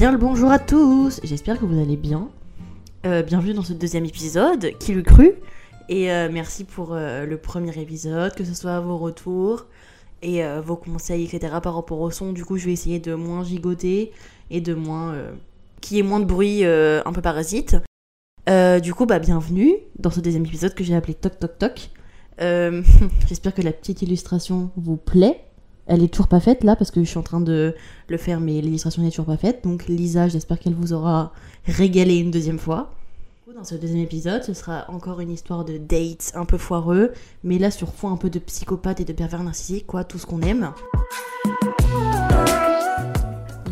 bien le bonjour à tous, j'espère que vous allez bien. Euh, bienvenue dans ce deuxième épisode, qui le cru? Et euh, merci pour euh, le premier épisode, que ce soit vos retours et vos conseils, etc. par rapport au son. Du coup, je vais essayer de moins gigoter et de moins... qu'il y ait moins de bruit un peu parasite. Du coup, bah bienvenue dans ce deuxième épisode que j'ai appelé Toc Toc Toc. J'espère que la petite illustration vous plaît. Elle est toujours pas faite là parce que je suis en train de le faire, mais l'illustration n'est toujours pas faite. Donc Lisa, j'espère qu'elle vous aura régalé une deuxième fois. Dans ce deuxième épisode, ce sera encore une histoire de dates un peu foireux, mais là sur fond un peu de psychopathe et de pervers narcissique, quoi, tout ce qu'on aime.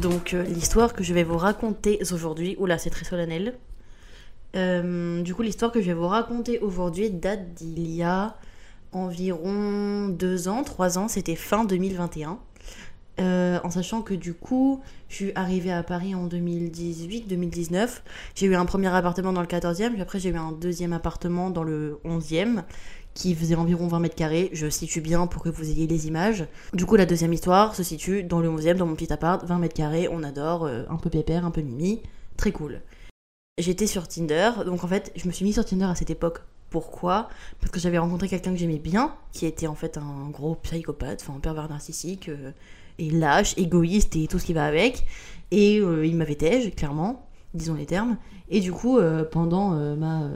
Donc euh, l'histoire que je vais vous raconter aujourd'hui, oula c'est très solennel. Euh, du coup l'histoire que je vais vous raconter aujourd'hui date d'il y a environ deux ans, trois ans, c'était fin 2021. Euh, en sachant que du coup, je suis arrivée à Paris en 2018-2019. J'ai eu un premier appartement dans le 14e, puis après j'ai eu un deuxième appartement dans le 11e, qui faisait environ 20 mètres carrés. Je situe bien pour que vous ayez les images. Du coup, la deuxième histoire se situe dans le 11e, dans mon petit appart, 20 mètres carrés, on adore, euh, un peu pépère, un peu mimi, très cool. J'étais sur Tinder, donc en fait, je me suis mis sur Tinder à cette époque pourquoi Parce que j'avais rencontré quelqu'un que j'aimais bien, qui était en fait un gros psychopathe, enfin un pervers narcissique, euh, et lâche, égoïste et tout ce qui va avec. Et euh, il m'avait tège, clairement, disons les termes. Et du coup, euh, pendant ma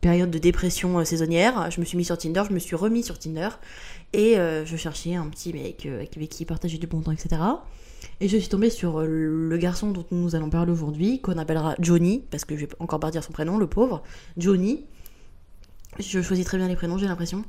période de dépression saisonnière, je me suis mis sur Tinder, je me suis remis sur Tinder, et je cherchais un petit mec avec qui partager du bon temps, etc. Et je suis tombée sur le garçon dont nous allons parler aujourd'hui, qu'on appellera Johnny, parce que je vais encore pas dire son prénom, le pauvre. Johnny. Je choisis très bien les prénoms, j'ai l'impression.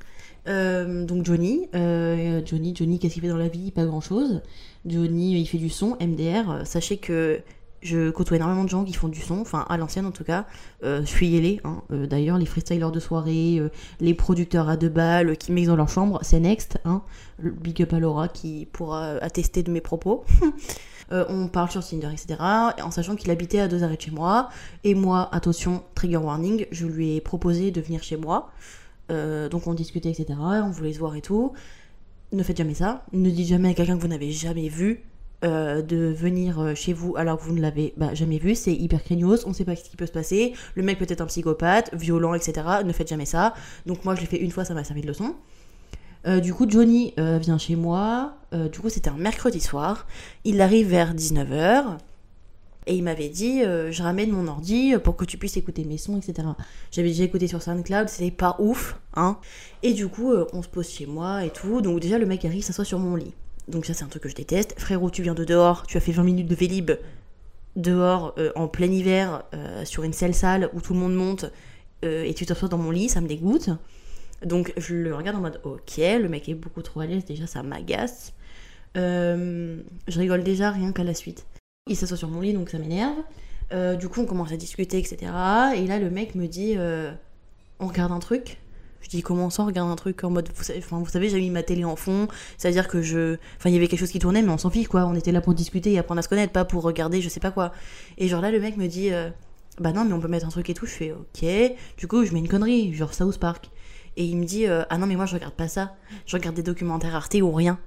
Euh, donc Johnny, euh, Johnny, Johnny, qu'est-ce qu'il fait dans la vie? Pas grand-chose. Johnny, il fait du son, MDR. Sachez que je côtoie énormément de gens qui font du son, enfin à l'ancienne en tout cas. Euh, yélé, hein. Euh, d'ailleurs, les freestylers de soirée, euh, les producteurs à deux balles euh, qui mixent dans leur chambre, c'est next. Hein. Big up à Laura qui pourra attester de mes propos. Euh, on parle sur Tinder, etc. En sachant qu'il habitait à deux arrêts de chez moi. Et moi, attention, trigger warning, je lui ai proposé de venir chez moi. Euh, donc on discutait, etc. On voulait se voir et tout. Ne faites jamais ça. Ne dites jamais à quelqu'un que vous n'avez jamais vu euh, de venir chez vous alors que vous ne l'avez bah, jamais vu. C'est hyper craignos. On ne sait pas ce qui peut se passer. Le mec peut être un psychopathe, violent, etc. Ne faites jamais ça. Donc moi, je l'ai fait une fois, ça m'a servi de leçon. Du coup, Johnny vient chez moi. Euh, du coup, c'était un mercredi soir. Il arrive vers 19h. Et il m'avait dit, euh, je ramène mon ordi pour que tu puisses écouter mes sons, etc. J'avais déjà écouté sur SoundCloud, c'était pas ouf, hein. Et du coup, euh, on se pose chez moi et tout. Donc déjà, le mec arrive, s'assoit sur mon lit. Donc ça, c'est un truc que je déteste. Frérot, tu viens de dehors, tu as fait 20 minutes de Vélib dehors, euh, en plein hiver, euh, sur une selle sale où tout le monde monte, euh, et tu t'assois dans mon lit, ça me dégoûte. Donc je le regarde en mode, ok, le mec est beaucoup trop à l'aise, déjà ça m'agace. Euh, je rigole déjà rien qu'à la suite. Il s'assoit sur mon lit, donc ça m'énerve. Euh, du coup, on commence à discuter, etc. Et là, le mec me dit euh, On regarde un truc Je dis Comment ça, on regarde un truc En mode, vous savez, enfin, vous savez j'ai mis ma télé en fond. C'est-à-dire que je. Enfin, il y avait quelque chose qui tournait, mais on s'en fiche, quoi. On était là pour discuter et apprendre à se connaître, pas pour regarder, je sais pas quoi. Et genre là, le mec me dit Bah non, mais on peut mettre un truc et tout. Je fais Ok. Du coup, je mets une connerie, genre South Park. Et il me dit Ah non, mais moi, je regarde pas ça. Je regarde des documentaires Arte ou rien.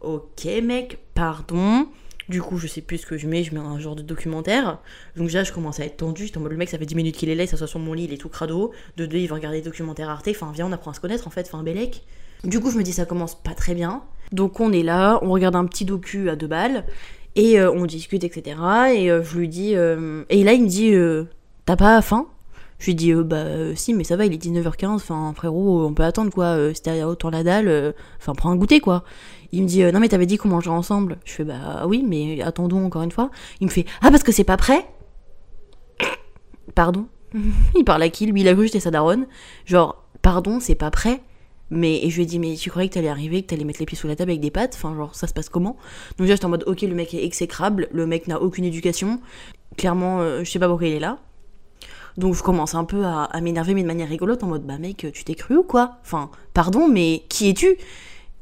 Ok, mec, pardon. Du coup, je sais plus ce que je mets, je mets un genre de documentaire. Donc déjà, je commence à être tendu. J'étais en mode, le mec, ça fait 10 minutes qu'il est là, il s'assoit sur mon lit, il est tout crado. De deux, il va regarder des documentaires Arte. Enfin, viens, on apprend à se connaître, en fait. Enfin, Bélec. Du coup, je me dis, ça commence pas très bien. Donc on est là, on regarde un petit docu à deux balles. Et euh, on discute, etc. Et euh, je lui dis... euh, Et là, il me dit, t'as pas faim? Je lui dis, euh, bah euh, si, mais ça va, il est 19h15, enfin frérot, on peut attendre quoi, euh, autant la dalle, euh, enfin prends un goûter quoi. Il me dit, non mais t'avais dit qu'on mangerait ensemble. Je fais, bah oui, mais attendons encore une fois. Il me fait, ah parce que c'est pas prêt? Pardon? Il parle à qui Lui, il a cru que j'étais sa daronne? Genre, pardon, c'est pas prêt mais et je lui ai dit mais tu croyais que t'allais arriver, que t'allais mettre les pieds sous la table avec des pattes, enfin genre ça se passe comment? Donc déjà j'étais en mode ok le mec est exécrable, le mec n'a aucune éducation, clairement je sais pas pourquoi il est là. Donc je commence un peu à, m'énerver, mais de manière rigolote, en mode bah mec, tu t'es cru ou quoi? Enfin, pardon, mais qui es-tu?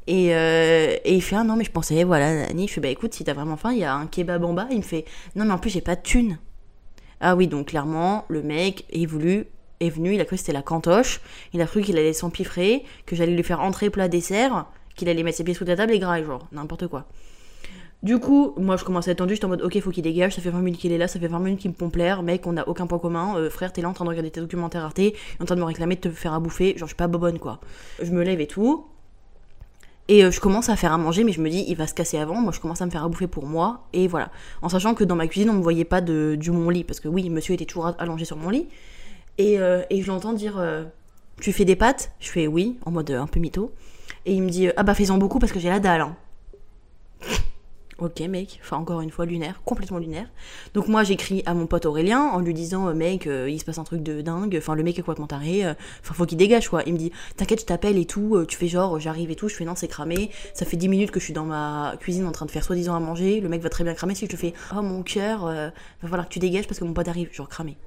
Et, euh, et il fait ah non mais je pensais voilà Nani, je fais bah écoute si t'as vraiment faim il y a un kebab en bas. Il me fait non mais en plus j'ai pas de thune ah oui donc clairement le mec est voulu est venu. Il a cru que c'était la cantoche. Il a cru qu'il allait s'empiffrer que j'allais lui faire entrer plat dessert qu'il allait mettre ses pieds sous la table et graille genre n'importe quoi Du coup, moi je commence à être tendu, j'étais en mode ok, faut qu'il dégage, ça fait 20 minutes qu'il est là, ça fait 20 minutes qu'il me pompe l'air, mec, on a aucun point commun, euh, frère, t'es là en train de regarder tes documentaires Arte, en train de me réclamer de te faire à bouffer, genre je suis pas bobonne quoi. Je me lève et tout, et euh, je commence à faire à manger, mais je me dis, il va se casser avant, moi je commence à me faire à bouffer pour moi, et voilà. En sachant que dans ma cuisine, on me voyait pas de, du mon lit, parce que oui, monsieur était toujours allongé sur mon lit, et, euh, et je l'entends dire, tu fais des pâtes? Je fais oui, en mode un peu mytho, et il me dit, ah bah fais-en beaucoup parce que j'ai la dalle. Hein. Ok mec, enfin encore une fois lunaire, complètement lunaire. Donc moi j'écris à mon pote Aurélien en lui disant euh, mec euh, il se passe un truc de dingue, enfin le mec est complètement taré, euh, enfin faut qu'il dégage quoi. Il me dit t'inquiète je t'appelle et tout, tu fais genre j'arrive et tout, je fais non c'est cramé, ça fait 10 minutes que je suis dans ma cuisine en train de faire soi-disant à manger, le mec va très bien cramer si je te fais oh mon cœur, va falloir que tu dégages parce que mon pote arrive, genre cramé.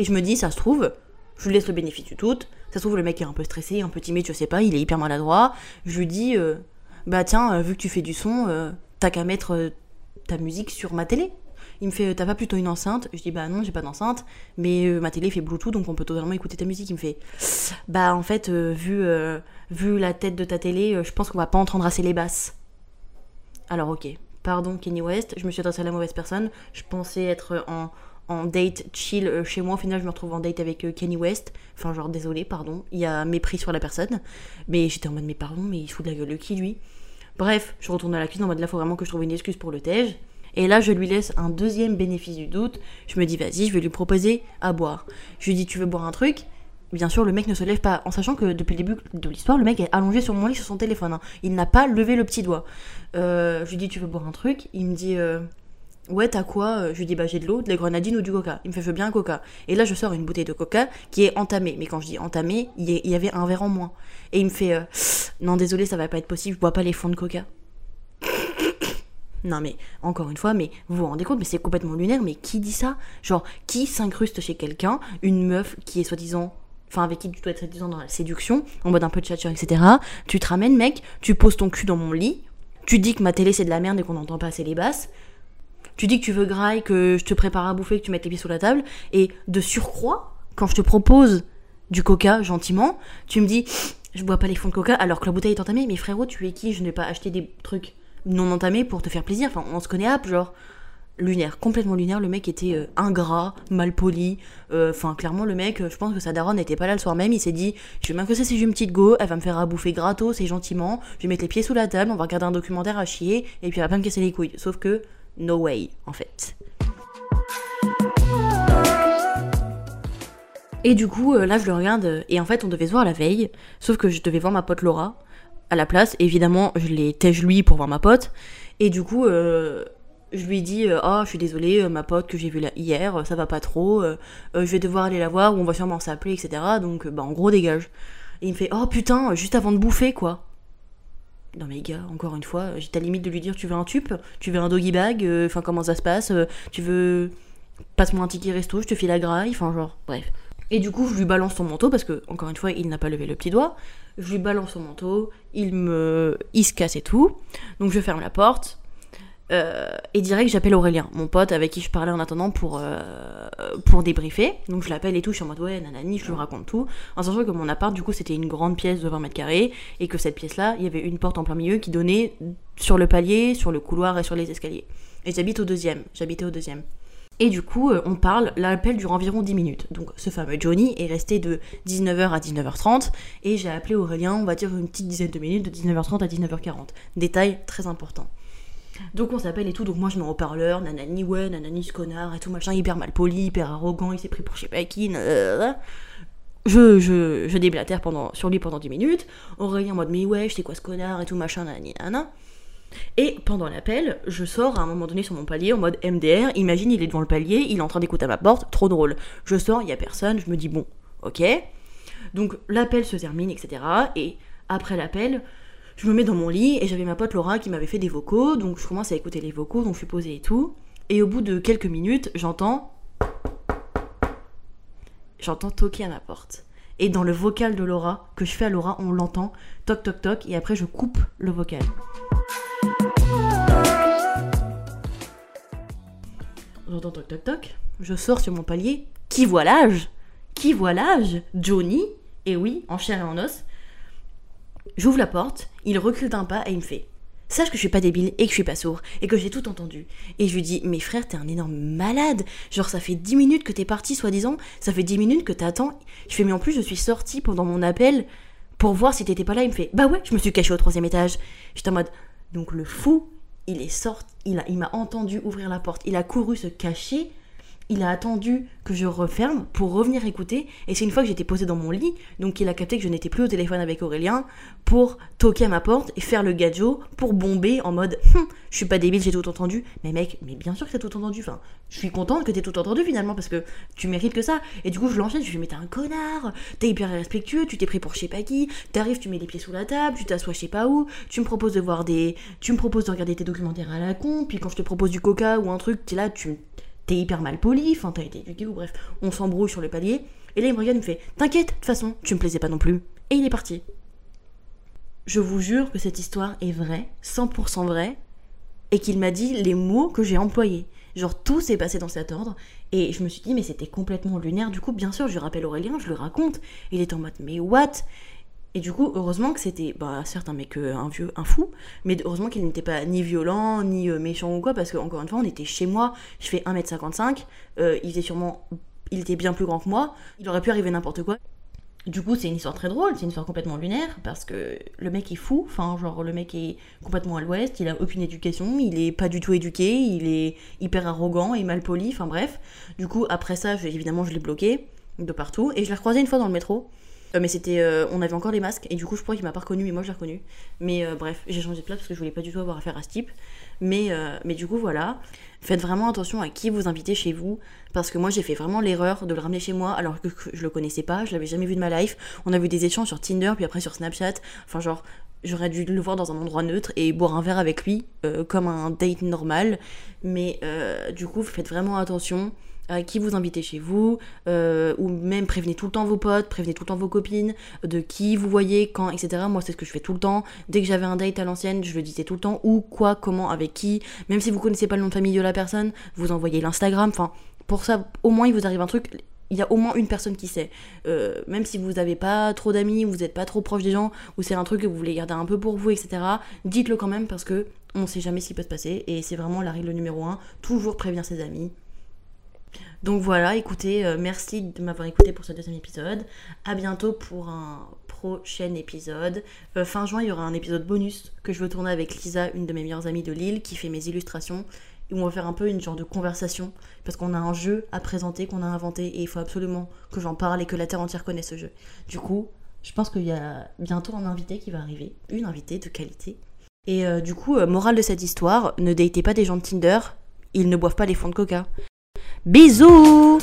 Et je me dis ça se trouve, je lui laisse le bénéfice du tout, ça se trouve le mec est un peu stressé, un peu timide, je sais pas, il est hyper maladroit, je lui dis bah tiens vu que tu fais du son t'as qu'à mettre euh, ta musique sur ma télé. Il me fait, t'as pas plutôt une enceinte? Je dis, bah non, j'ai pas d'enceinte, mais euh, ma télé fait Bluetooth, donc on peut totalement écouter ta musique. Il me fait, bah en fait, euh, vu, vu la tête de ta télé, je pense qu'on va pas entendre assez les basses. Alors ok, pardon Kenny West, je me suis adressée à la mauvaise personne. Je pensais être en, en date chill chez moi. Au final, je me retrouve en date avec Kenny West. Enfin, genre, désolé, pardon. Il y a mépris sur la personne. Mais j'étais en mode, mais pardon, mais il se fout de la gueule de qui, lui? Bref, je retourne à la cuisine en mode là, faut vraiment que je trouve une excuse pour le tège. Et là, je lui laisse un deuxième bénéfice du doute. Je me dis, vas-y, je vais lui proposer à boire. Je lui dis, tu veux boire un truc? Bien sûr, le mec ne se lève pas, en sachant que depuis le début de l'histoire, le mec est allongé sur mon lit sur son téléphone. Hein. Il n'a pas levé le petit doigt. Euh, je lui dis, tu veux boire un truc? Il me dit, euh, Ouais, t'as quoi euh, Je lui dis, bah j'ai de l'eau, de la grenadine ou du coca. Il me fait, je veux bien un coca. Et là, je sors une bouteille de coca qui est entamée. Mais quand je dis entamée, il y avait un verre en moins. Et il me fait, non, désolé, ça va pas être possible, je bois pas les fonds de coca. Non mais, encore une fois, mais vous vous rendez compte, mais c'est complètement lunaire, mais qui dit ça? Genre, qui s'incruste chez quelqu'un, une meuf qui est soi-disant enfin avec qui tu dois être soi-disant dans la séduction, en mode un peu de chatcher, etc. Tu te ramènes, mec, tu poses ton cul dans mon lit, tu dis que ma télé c'est de la merde et qu'on n'entend pas assez les basses, tu dis que tu veux graille, que je te prépare à bouffer, que tu mettes les pieds sous la table, et de surcroît, quand je te propose du coca gentiment, tu me dis je bois pas les fonds de coca alors que la bouteille est entamée, mais frérot, tu es qui? Je n'ai pas acheté des trucs non entamés pour te faire plaisir. Enfin, on se connaît à genre lunaire, complètement lunaire. Le mec était euh, ingrat, mal poli. Euh, enfin, clairement, le mec, euh, je pense que sa daronne n'était pas là le soir même. Il s'est dit Je vais m'incruster si j'ai une petite go, elle va me faire à bouffer gratos et gentiment. Je vais mettre les pieds sous la table, on va regarder un documentaire à chier, et puis elle va pas me casser les couilles. Sauf que, no way, en fait. Et du coup, là, je le regarde, et en fait, on devait se voir la veille, sauf que je devais voir ma pote Laura à la place. Évidemment, je l'ai tège lui pour voir ma pote. Et du coup, euh, je lui dis euh, Oh, je suis désolée, euh, ma pote que j'ai vue hier, ça va pas trop. je vais devoir aller la voir ou on va sûrement s'appeler, etc. Donc, bah, en gros, dégage. Et il me fait Oh putain, juste avant de bouffer, quoi. Non mais gars, encore une fois, j'ai ta limite de lui dire tu veux un tube, tu veux un doggy bag, enfin comment ça se passe, tu veux passe-moi un ticket resto, je te file la graille, enfin genre, bref. Et du coup, je lui balance son manteau parce que, encore une fois, il n'a pas levé le petit doigt. Je lui balance son manteau, il me, il se casse et tout. Donc je ferme la porte. Euh, et direct, j'appelle Aurélien, mon pote avec qui je parlais en attendant pour, euh, pour débriefer. Donc je l'appelle et tout, je suis en mode ouais, nanani, je lui raconte tout. En sachant que mon appart, du coup, c'était une grande pièce de 20 mètres carrés et que cette pièce-là, il y avait une porte en plein milieu qui donnait sur le palier, sur le couloir et sur les escaliers. Et j'habite au deuxième, j'habitais au deuxième. Et du coup, euh, on parle, l'appel dure environ 10 minutes. Donc ce fameux Johnny est resté de 19h à 19h30 et j'ai appelé Aurélien, on va dire une petite dizaine de minutes, de 19h30 à 19h40. Détail très important. Donc on s'appelle et tout, donc moi je mets en haut-parleur, nanani ouais, nanani ce connard et tout machin, hyper mal poli, hyper arrogant, il s'est pris pour je sais pas qui, je, je, je déblatère pendant, sur lui pendant 10 minutes. Aurélien en mode mais ouais, je sais quoi ce connard et tout machin, nanani nanana. Et pendant l'appel, je sors à un moment donné sur mon palier en mode MDR. Imagine, il est devant le palier, il est en train d'écouter à ma porte, trop drôle. Je sors, il y a personne, je me dis bon, ok. Donc l'appel se termine, etc. Et après l'appel, je me mets dans mon lit et j'avais ma pote Laura qui m'avait fait des vocaux, donc je commence à écouter les vocaux, donc je suis posée et tout. Et au bout de quelques minutes, j'entends. J'entends toquer à ma porte. Et dans le vocal de Laura, que je fais à Laura, on l'entend, toc toc toc, et après je coupe le vocal. J'entends toc toc toc. Je sors sur mon palier. Qui voit l'âge Qui voit l'âge Johnny? Et oui, en chair et en os. J'ouvre la porte, il recule d'un pas et il me fait sache que je suis pas débile et que je suis pas sourd et que j'ai tout entendu. Et je lui dis, mais frère, t'es un énorme malade. Genre, ça fait 10 minutes que t'es parti, soi-disant. Ça fait 10 minutes que t'attends. Je fais, mais en plus, je suis sortie pendant mon appel pour voir si t'étais pas là. Il me fait, bah ouais, je me suis caché au troisième étage. J'étais en mode, donc le fou, il est sorti, il, a, il m'a entendu ouvrir la porte. Il a couru se cacher il a attendu que je referme pour revenir écouter. Et c'est une fois que j'étais posée dans mon lit, donc il a capté que je n'étais plus au téléphone avec Aurélien, pour toquer à ma porte et faire le gadjo, pour bomber en mode hum, je suis pas débile, j'ai tout entendu. Mais mec, mais bien sûr que t'as tout entendu. Enfin, je suis contente que t'aies tout entendu finalement parce que tu mérites que ça. Et du coup, je l'enchaîne, je lui dis mais t'es un connard, t'es hyper respectueux, tu t'es pris pour je sais pas qui, t'arrives, tu mets les pieds sous la table, tu t'assois je sais pas où, tu me proposes de voir des. Tu me proposes de regarder tes documentaires à la con, puis quand je te propose du coca ou un truc, t'es là, tu t'es hyper mal poli, enfin t'as été éduqué ou bref, on s'embrouille sur le palier. Et là il me regarde, il me fait T'inquiète, de toute façon, tu me plaisais pas non plus. Et il est parti. Je vous jure que cette histoire est vraie, 100% vraie, et qu'il m'a dit les mots que j'ai employés. Genre tout s'est passé dans cet ordre, et je me suis dit mais c'était complètement lunaire. Du coup, bien sûr, je rappelle Aurélien, je le raconte. Il est en mode mais what? Et du coup, heureusement que c'était, bah certes un mec, euh, un vieux, un fou, mais heureusement qu'il n'était pas ni violent, ni euh, méchant ou quoi, parce que encore une fois, on était chez moi, je fais 1m55, euh, il était sûrement, il était bien plus grand que moi, il aurait pu arriver n'importe quoi. Du coup, c'est une histoire très drôle, c'est une histoire complètement lunaire, parce que le mec est fou, enfin, genre, le mec est complètement à l'ouest, il a aucune éducation, il est pas du tout éduqué, il est hyper arrogant et mal poli, enfin bref. Du coup, après ça, évidemment, je l'ai bloqué de partout, et je l'ai recroisé une fois dans le métro, mais c'était, euh, on avait encore les masques et du coup je crois qu'il m'a pas reconnu mais moi je l'ai reconnu. Mais euh, bref, j'ai changé de place parce que je voulais pas du tout avoir affaire à ce type. Mais, mais du coup voilà, faites vraiment attention à qui vous invitez chez vous parce que moi j'ai fait vraiment l'erreur de le ramener chez moi alors que je le connaissais pas, je l'avais jamais vu de ma life. On a vu des échanges sur Tinder puis après sur Snapchat. Enfin genre j'aurais dû le voir dans un endroit neutre et boire un verre avec lui comme un date normal. Mais du coup faites vraiment attention à qui vous invitez chez vous, euh, ou même prévenez tout le temps vos potes, prévenez tout le temps vos copines, de qui vous voyez, quand, etc. Moi, c'est ce que je fais tout le temps. Dès que j'avais un date à l'ancienne, je le disais tout le temps, où, quoi, comment, avec qui. Même si vous connaissez pas le nom de famille de la personne, vous envoyez l'Instagram. Enfin, pour ça, au moins, il vous arrive un truc. Il y a au moins une personne qui sait. Euh, même si vous n'avez pas trop d'amis, vous n'êtes pas trop proche des gens, ou c'est un truc que vous voulez garder un peu pour vous, etc. Dites-le quand même parce que on sait jamais ce qui peut se passer et c'est vraiment la règle numéro un. Toujours prévenir ses amis. Donc voilà, écoutez, euh, merci de m'avoir écouté pour ce deuxième épisode. À bientôt pour un prochain épisode. Euh, fin juin, il y aura un épisode bonus que je veux tourner avec Lisa, une de mes meilleures amies de Lille, qui fait mes illustrations. Et on va faire un peu une genre de conversation parce qu'on a un jeu à présenter qu'on a inventé et il faut absolument que j'en parle et que la terre entière connaisse ce jeu. Du coup, je pense qu'il y a bientôt un invité qui va arriver, une invitée de qualité. Et euh, du coup, morale de cette histoire, ne datez pas des gens de Tinder, ils ne boivent pas les fonds de coca. Bisous.